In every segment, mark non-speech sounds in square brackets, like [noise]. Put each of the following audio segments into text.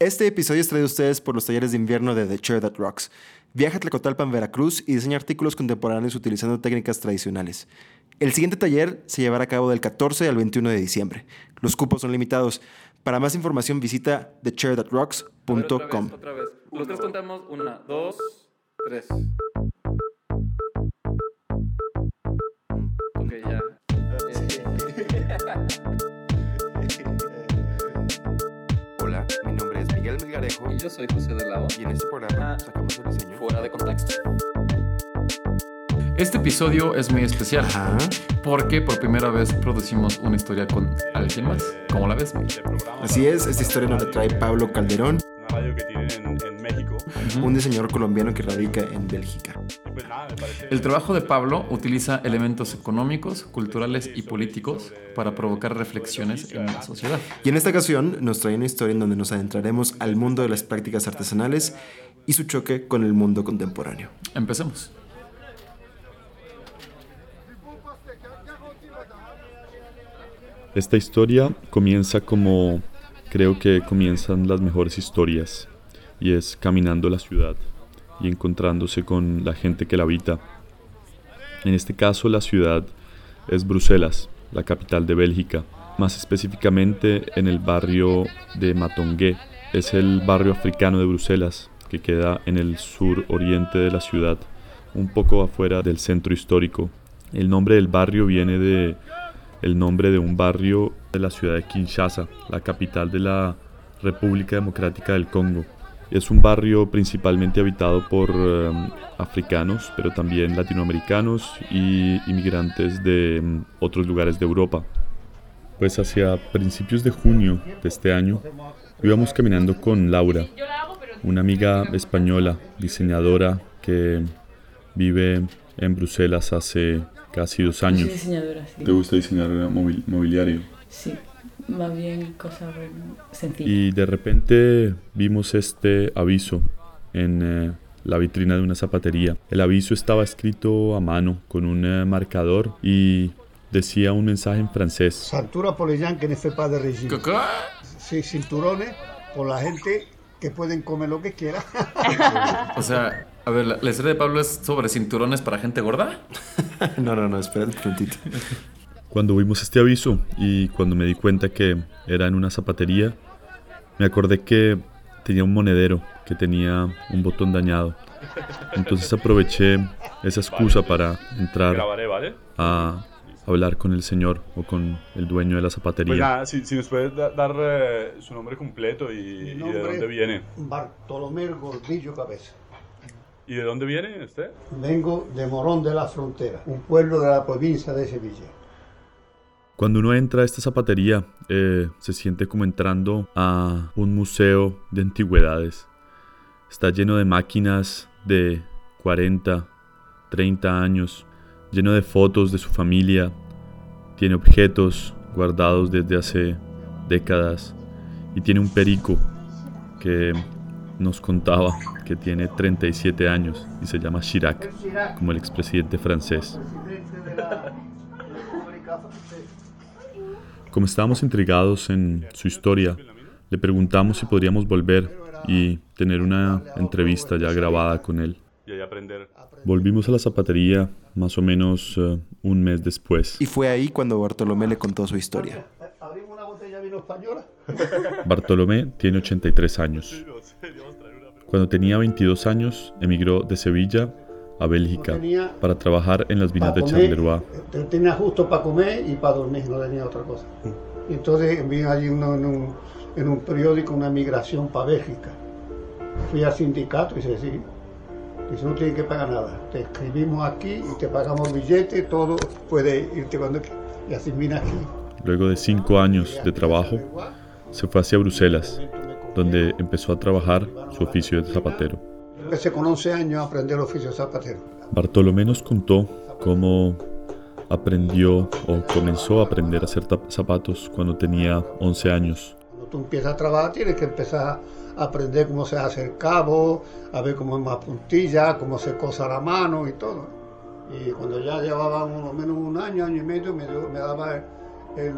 Este episodio es traído a ustedes por los talleres de invierno de The Chair That Rocks. Viaja a Tlacotalpan, Veracruz y diseña artículos contemporáneos utilizando técnicas tradicionales. El siguiente taller se llevará a cabo del 14 al 21 de diciembre. Los cupos son limitados. Para más información visita thechairthatrocks.com. Otra vez, otra vez. Los tres contamos. Una, dos, tres. Y yo soy José de Lao. y en este programa Ah. sacamos el diseño. Fuera de contexto. Este episodio es muy especial Ajá. porque por primera vez producimos una historia con alguien más. ¿Cómo la ves? Así es, esta historia nos la trae Pablo Calderón, Un diseñador colombiano que radica en Bélgica. Pues. El trabajo de Pablo utiliza elementos económicos, culturales y políticos para provocar reflexiones en la sociedad. Y en esta ocasión nos trae una historia en donde nos adentraremos al mundo de las prácticas artesanales y su choque con el mundo contemporáneo. Empecemos. Esta historia comienza como creo que comienzan las mejores historias, y es caminando la ciudad y encontrándose con la gente que la habita. En este caso la ciudad es Bruselas, la capital de Bélgica, más específicamente en el barrio de Matongué. Es el barrio africano de Bruselas, que queda en el sur oriente de la ciudad, un poco afuera del centro histórico. El nombre del barrio viene de el nombre de un barrio de la ciudad de Kinshasa, la capital de la República Democrática del Congo. Es un barrio principalmente habitado por eh, africanos, pero también latinoamericanos y inmigrantes de mm, otros lugares de Europa. Pues hacia principios de junio de este año íbamos caminando con Laura, una amiga española, diseñadora que vive en Bruselas hace casi dos años. diseñadora, sí. ¿Te gusta diseñar mobil- mobiliario? Sí, más bien cosas sencillas. Y de repente vimos este aviso en eh, la vitrina de una zapatería. El aviso estaba escrito a mano con un eh, marcador y decía un mensaje en francés. Les gens qui ne fait pas de régime. ¿Qué? Sí, cinturones por la gente que pueden comer lo que quiera. [laughs] O sea, a ver, la, la historia de Pablo es sobre cinturones para gente gorda. [laughs] No, no, no, espera un momentito. Cuando vimos este aviso y cuando me di cuenta que era en una zapatería, me acordé que tenía un monedero que tenía un botón dañado. Entonces aproveché esa excusa para entrar a hablar con el señor o con el dueño de la Pues zapatería. nada, si, si nos puedes da- dar eh, su nombre completo y, Mi y de nombre- dónde viene. Bartolomé Gordillo Cabeza. ¿Y de dónde viene usted? Vengo de Morón de la Frontera, un pueblo de la provincia de Sevilla. Cuando uno entra a esta zapatería, eh, se siente como entrando a un museo de antigüedades. Está lleno de máquinas de 40, 30 años, lleno de fotos de su familia. Tiene objetos guardados desde hace décadas y tiene un perico que nos contaba que tiene 37 años y se llama Chirac, como el expresidente francés. Presidente de la República Francesa. Como estábamos intrigados en su historia, le preguntamos si podríamos volver y tener una entrevista ya grabada con él. Volvimos a la zapatería más o menos eh, un mes después. Y fue ahí cuando Bartolomé le contó su historia. Bartolomé tiene 83 años. Cuando tenía 22 años, emigró de Sevilla a Bélgica para trabajar en las vinas de Charleroi. tenía justo para comer y para dormir, no tenía otra cosa. Y entonces vi allí uno en, un, en un periódico una migración para Bélgica. Fui al sindicato y dice, sí, dice, no tienes que pagar nada. Te escribimos aquí y te pagamos billete, todo, puedes irte cuando quieras. Y así vine aquí. Luego de cinco años de trabajo, se fue hacia Bruselas, donde empezó a trabajar su oficio de zapatero. Empecé con 11 años a aprender el oficio de zapatero. Bartolomé nos contó cómo aprendió o comenzó a aprender a hacer zapatos cuando tenía 11 años. Cuando tú empiezas a trabajar tienes que empezar a aprender cómo se hace el cabo, a ver cómo es más puntilla, cómo se cosa la mano y todo. Y cuando ya llevaba más o menos un año, año y medio, me, me daba el, el-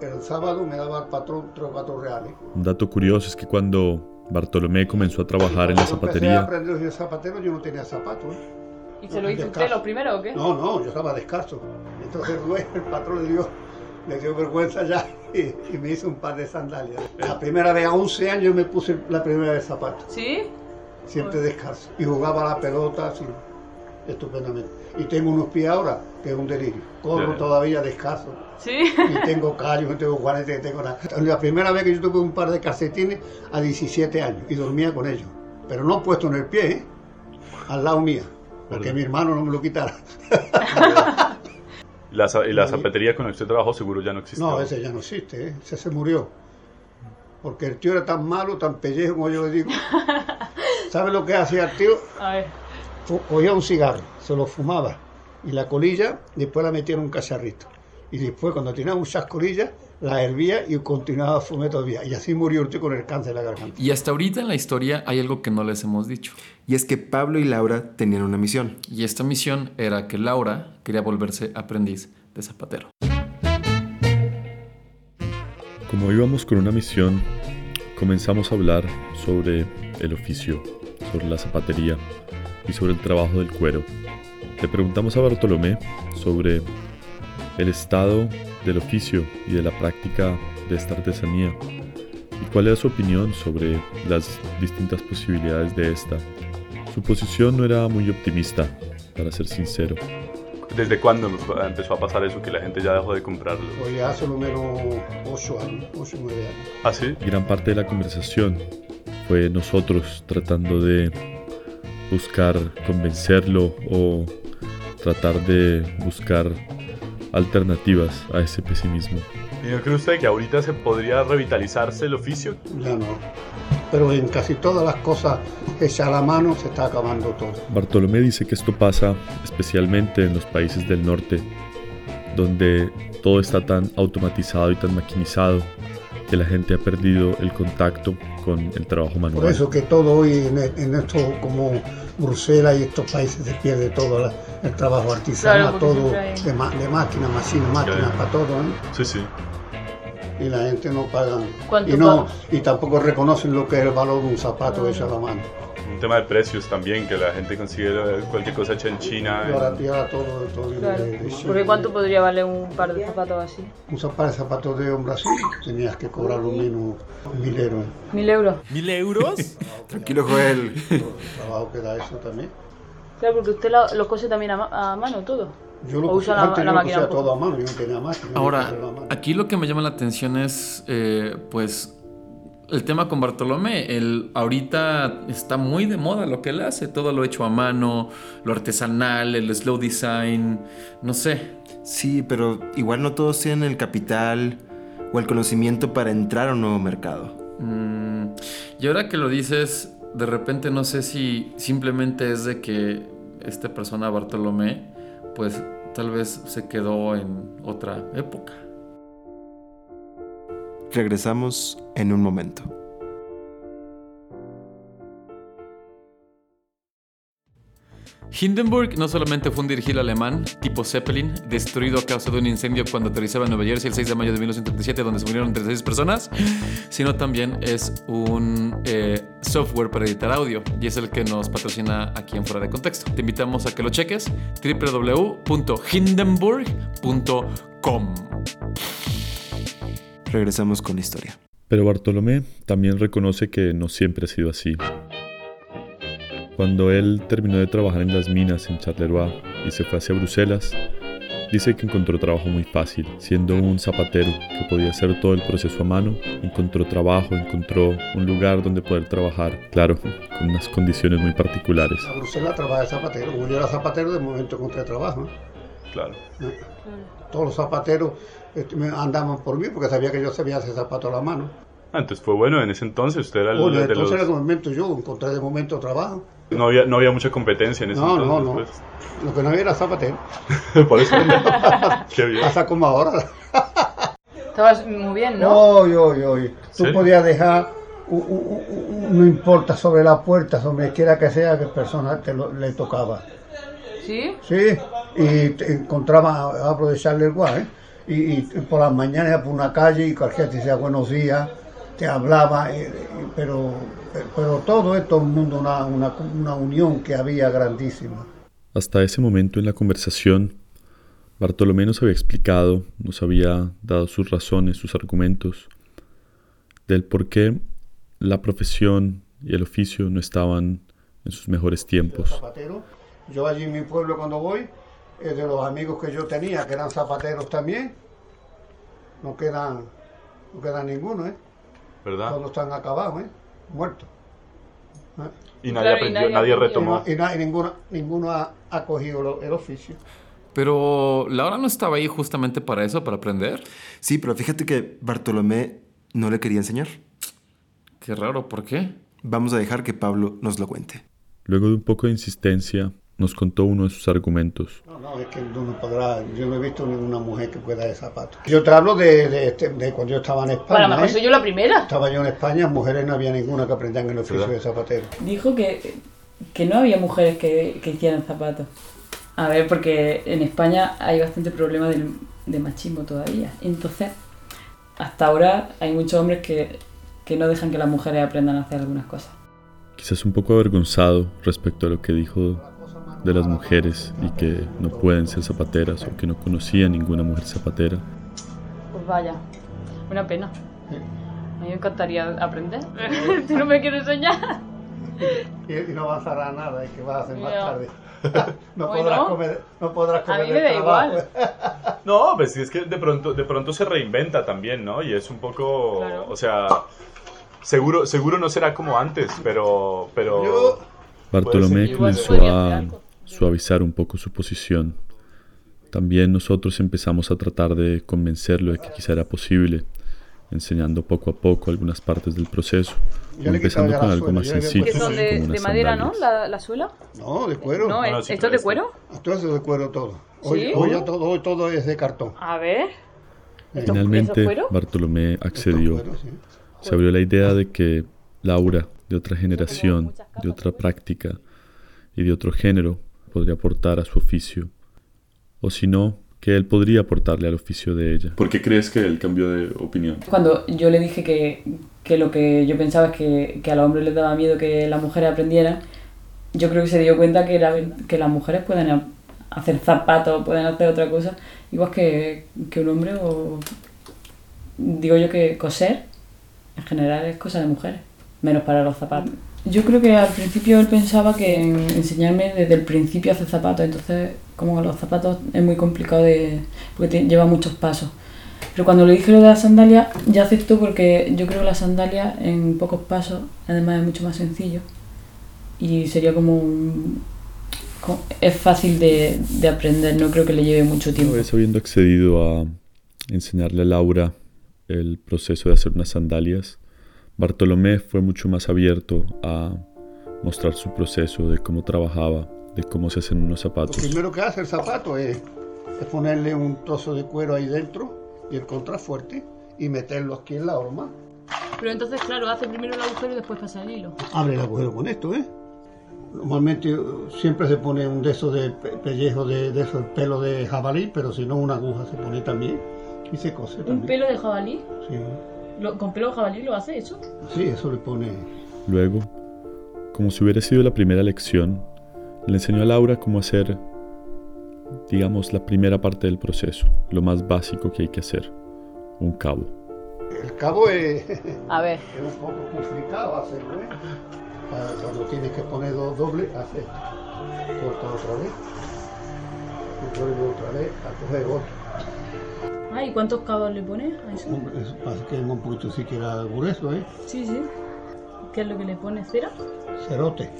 el- el sábado me daba el patrón tres o cuatro reales. Un dato curioso es que cuando Bartolomé comenzó a trabajar en la Cuando empecé a zapatería aprender ser zapatero, yo no tenía zapatos. ¿eh? ¿Y se lo hizo usted lo primero o qué? No, no, yo estaba descalzo. Entonces el [laughs] dueño, el patrón le dio, le dio vergüenza ya y, y me hizo un par de sandalias. La primera vez a 11 años me puse la primera vez zapatos, ¿Sí? siempre descalzo. Y jugaba la pelota así, estupendamente. Y tengo unos pies ahora, que es un delirio. Corro todavía descalzo. ¿Sí? Ni tengo callos, ni tengo guanetes, ni tengo nada. La primera vez que yo tuve un par de calcetines a 17 años y dormía con ellos. Pero no puesto en el pie, ¿eh? al lado mía, para que mi hermano no me lo quitara. [laughs] La, y la zapatería con la que usted trabajó seguro ya no existe. No, ese ya no existe, ¿eh? ese se murió. Porque el tío era tan malo, tan pellejo, como yo le digo. [laughs] ¿Sabe lo que hacía el tío? A ver. Cogía un cigarro, se lo fumaba y la colilla, después la metía en un cacharrito. Y después, cuando tenía muchas colillas, la hervía y continuaba a fumar todavía. Y así murió tío con el cáncer de la garganta. Y hasta ahorita en la historia hay algo que no les hemos dicho. Y es que Pablo y Laura tenían una misión. Y esta misión era que Laura quería volverse aprendiz de zapatero. Como íbamos con una misión, comenzamos a hablar sobre el oficio, sobre la zapatería y sobre el trabajo del cuero. Le preguntamos a Bartolomé sobre el estado del oficio y de la práctica de esta artesanía y cuál era su opinión sobre las distintas posibilidades de esta. Su posición no era muy optimista, para ser sincero. ¿Desde cuándo empezó a pasar eso que la gente ya dejó de comprarlo? Hoy ya hace lo menos 8 años, 8 o 9 años. ¿Ah, sí? gran parte de la conversación fue nosotros tratando de buscar convencerlo o tratar de buscar alternativas a ese pesimismo. ¿Y no cree usted que ahorita se podría revitalizarse el oficio? Ya no. Pero en casi todas las cosas hechas a la mano se está acabando todo. Bartolomé dice que esto pasa especialmente en los países del norte, donde todo está tan automatizado y tan maquinizado que la gente ha perdido el contacto con el trabajo manual. Por eso que todo hoy en, en esto como Bruselas y estos países se pierde todo la- el trabajo artesanal, Claro, todo de, ma- de máquina, máquina, máquina Claro. para todo. ¿eh? Sí, sí. Y la gente no paga. ¿Cuánto Y, no, paga? y tampoco reconocen lo que es el valor de un zapato hecho a la mano. Un tema de precios también, que la gente consigue cualquier cosa hecha en China. Ahora todo, todo Claro. de-. Porque ¿cuánto podría valer un par de zapatos así? Un zapato de zapatos de hombre así, tenías que cobrar lo menos mil euros. ¿Mil euros? ¿Mil euros? Tranquilo, Joel. El trabajo que da eso también. Claro, porque usted lo, lo cose también a, ma- a mano todo. Yo lo O usa cosía- la- antes la yo lo máquina cosía un poco. todo a mano, yo no tenía máquina. yo Ahora, mano. aquí lo que me llama la atención es, eh, pues, el tema con Bartolomé. El, ahorita está muy de moda lo que él hace, todo lo hecho a mano, lo artesanal, el slow design, no sé. Sí, pero igual no todos tienen el capital o el conocimiento para entrar a un nuevo mercado. Mm, y ahora que lo dices, de repente no sé si simplemente es de que esta persona, Bartolomé, pues tal vez se quedó en otra época. Regresamos en un momento. Hindenburg no solamente fue un dirigido alemán, tipo Zeppelin, destruido a causa de un incendio cuando aterrizaba en Nueva Jersey el 6 de mayo de 1937, donde se murieron 36 personas, sino también es un eh, software para editar audio y es el que nos patrocina aquí en Fuera de Contexto. Te invitamos a que lo cheques, www.hindenburg.com. Regresamos con la historia. Pero Bartolomé también reconoce que no siempre ha sido así. Cuando él terminó de trabajar en las minas en Charleroi y se fue hacia Bruselas, dice que encontró trabajo muy fácil. Siendo un zapatero que podía hacer todo el proceso a mano, encontró trabajo, encontró un lugar donde poder trabajar, claro, con unas condiciones muy particulares. A Bruselas trabaja de zapatero. Como yo era zapatero, de momento encontré trabajo. ¿No? Claro. Todos los zapateros este, andaban por mí porque sabía que yo sabía hacer zapatos a la mano. Entonces fue bueno en ese entonces. Usted era el Bueno, de entonces los... en el momento yo encontré de momento trabajo. No había, no había mucha competencia en ese No, no, entonces. no. Lo que no había era zapatero. pues. [laughs] Por eso. [laughs] Qué bien. Pasa como ahora. Estabas muy bien, ¿no? Oy, oy, oy. Tú ¿Sí? podías dejar, u- u- u- no importa, sobre la puerta, donde quiera que sea, que persona te lo- le tocaba. ¿Sí? Sí, y te encontraba, hablo de Charleroi, ¿eh? y, y por las mañanas por una calle y cualquiera te decía buenos días, te hablaba, eh, pero, pero todo es todo el mundo una, una, una unión que había grandísima. Hasta ese momento en la conversación, Bartolomé nos había explicado, nos había dado sus razones, sus argumentos, del por qué la profesión y el oficio no estaban en sus mejores tiempos. Yo allí en mi pueblo cuando voy, eh, de los amigos que yo tenía, que eran zapateros también, no quedan, no quedan ninguno, ¿eh? ¿Verdad? Todos están acabados, ¿eh? Muertos. ¿eh? Y Claro, nadie y aprendió, nadie retomó. Y, na- y ninguno, ninguno ha, ha cogido lo- el oficio. Pero Laura no estaba ahí justamente para eso, para aprender. Sí, pero fíjate que Bartolomé no le quería enseñar. Qué raro, ¿por qué? Vamos a dejar que Pablo nos lo cuente. Luego de un poco de insistencia, nos contó uno de sus argumentos. No, no, es que no podrás, yo no he visto ninguna mujer que pueda de zapatos. Yo te hablo de, de, este- de cuando yo estaba en Bueno, a España. lo mejor ¿eh? soy yo la primera. Estaba yo en España, mujeres no había ninguna que aprendían el oficio ¿Verdad? de zapatero. Dijo que, que no había mujeres que, que hicieran zapatos. A ver, porque en España hay bastante problema del- de machismo todavía. Entonces, hasta ahora hay muchos hombres que, que no dejan que las mujeres aprendan a hacer algunas cosas. Quizás un poco avergonzado respecto a lo que dijo de las mujeres y que no pueden ser zapateras o que no conocía ninguna mujer zapatera. Pues vaya, una pena. A mí me encantaría aprender. [laughs] ¿Tú no me quieres enseñar? Y, y no avanzará nada, es que vas a hacer más tarde. [laughs] no, Bueno. podrás comer, no podrás A comer mí me da igual. No, pues es que de pronto, de pronto se reinventa también, ¿no? Y es un poco, Claro. o sea, seguro, seguro no será como antes, pero, pero Yo- Bartolomé comenzó a. suavizar un poco su posición. También nosotros empezamos a tratar de convencerlo de que quizá era posible, enseñando poco a poco algunas partes del proceso, quitado empezando con algo suela, más sencillo, son de, madera, ¿no? La, la suela. No, de cuero. No, no, ¿es- sí, ¿esto es de esto- cuero? Todo eso de cuero todo. Hoy, ¿Sí? hoy ya todo, hoy todo es de cartón. A ver. ¿Esto- ¿Eso Finalmente, es? Bartolomé accedió. Se abrió la idea de que Laura, de otra generación, de otra práctica y de otro género, podría aportar a su oficio. O si no, que él podría aportarle al oficio de ella. ¿Por qué crees que él cambió de opinión? Cuando yo le dije que, que lo que yo pensaba es que, que a los hombres les daba miedo que las mujeres aprendieran, yo creo que se dio cuenta que, era, que las mujeres pueden hacer zapatos, pueden hacer otra cosa, igual que, que un hombre o... Digo yo que coser, en general, es cosa de mujeres, menos para los zapatos. Yo creo que al principio él pensaba que en enseñarme desde el principio a hacer zapatos, entonces como los zapatos es muy complicado de... porque lleva muchos pasos. Pero cuando le dije lo de las sandalias, ya aceptó porque yo creo que las sandalias en pocos pasos, además es mucho más sencillo. Y sería como un... Es fácil de, de aprender, no creo que le lleve mucho Una tiempo. vez habiendo accedido a enseñarle a Laura el proceso de hacer unas sandalias, Bartolomé fue mucho más abierto a mostrar su proceso de cómo trabajaba, de cómo se hacen unos Lo zapatos. primero que hace el zapato es, es ponerle un trozo de cuero ahí dentro y el contrafuerte y meterlo aquí en la horma. Pero entonces, claro, hace primero el agujero y después pasa el hilo. Abre el agujero con esto, ¿eh? Normalmente eh, siempre se pone un de esos de pe- pellejo de, de esos pelo de jabalí, pero si no una aguja se pone también y se cose ¿Un también. pelo de jabalí? Sí, Lo- ¿Con pelo jabalí lo hace eso? sí, eso le pone. Luego, como si hubiera sido la primera lección, le enseñó a Laura cómo hacer, digamos, la primera parte del proceso, lo más básico que hay que hacer, un cabo. El cabo es, es A ver. un poco complicado hacerlo, ¿eh? Cuando tienes que poner dos dobles, hace esto. Corta otra vez. Y vuelve otra vez a coger otro. Ah, ¿y cuántos cabos le pones a eso? Pasa que es un poquito siquiera grueso, ¿eh? Sí, sí. ¿Qué es lo que le pone? ¿Cera? Cerote.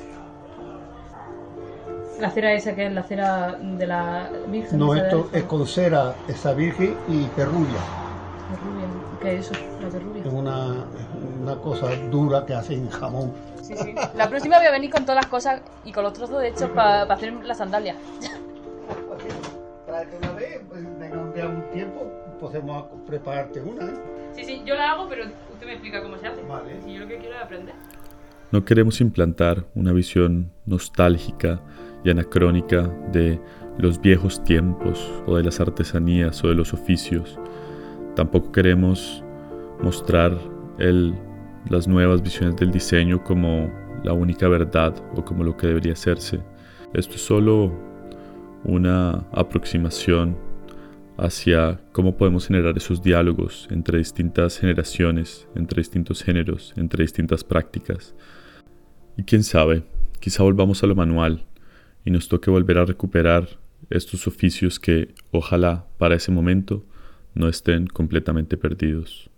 La cera esa que es la cera de la Virgen. No, esto es con cera, esa virgen y perrulla. La rubia. ¿Qué es eso? La perrubia. Es una, una cosa dura que hacen jamón. Sí, sí. La próxima voy a venir con todas las cosas y con los trozos de hechos para hacer las sandalias. Tráete una vez, un tiempo, podemos prepararte una, ¿eh? Sí, sí, yo la hago, pero usted me explica cómo se hace. Vale. Si yo lo que quiero es aprender. No queremos implantar una visión nostálgica y anacrónica de los viejos tiempos o de las artesanías o de los oficios. Tampoco queremos mostrar el las nuevas visiones del diseño como la única verdad o como lo que debería hacerse. Esto es solo una aproximación hacia cómo podemos generar esos diálogos entre distintas generaciones, entre distintos géneros, entre distintas prácticas. Y quién sabe, quizá volvamos a lo manual y nos toque volver a recuperar estos oficios que ojalá para ese momento no estén completamente perdidos.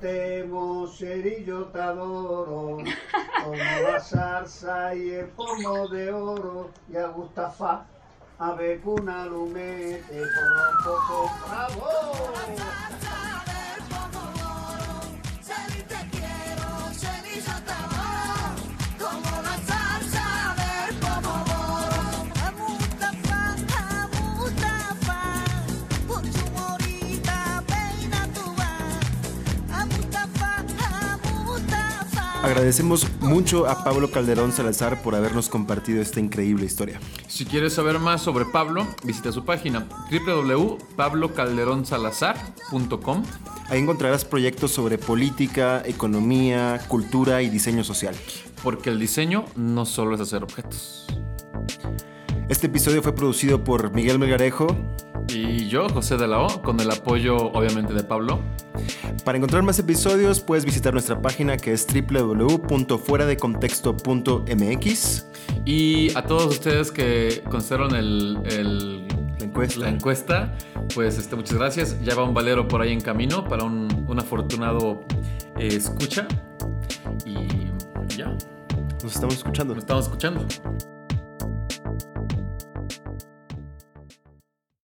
Temo, te adoro, como la zarza y el pomo de oro, y a Gustafa, a Becuna Lumete, por poco bravo. Agradecemos mucho a Pablo Calderón Salazar por habernos compartido esta increíble historia. Si quieres saber más sobre Pablo, visita su página www.pablocalderonsalazar.com. Ahí encontrarás proyectos sobre política, economía, cultura y diseño social. Porque el diseño no solo es hacer objetos. Este episodio fue producido por Miguel Melgarejo. Y yo, José de la O, con el apoyo obviamente de Pablo. Para encontrar más episodios puedes visitar nuestra página que es www.fueradecontexto.mx. Y a todos ustedes que consideraron el, el- La encuesta. la encuesta, pues este, muchas gracias. Ya va un valero por ahí en camino para un, un afortunado eh, escucha. Y ya, Nos estamos escuchando. nos estamos escuchando.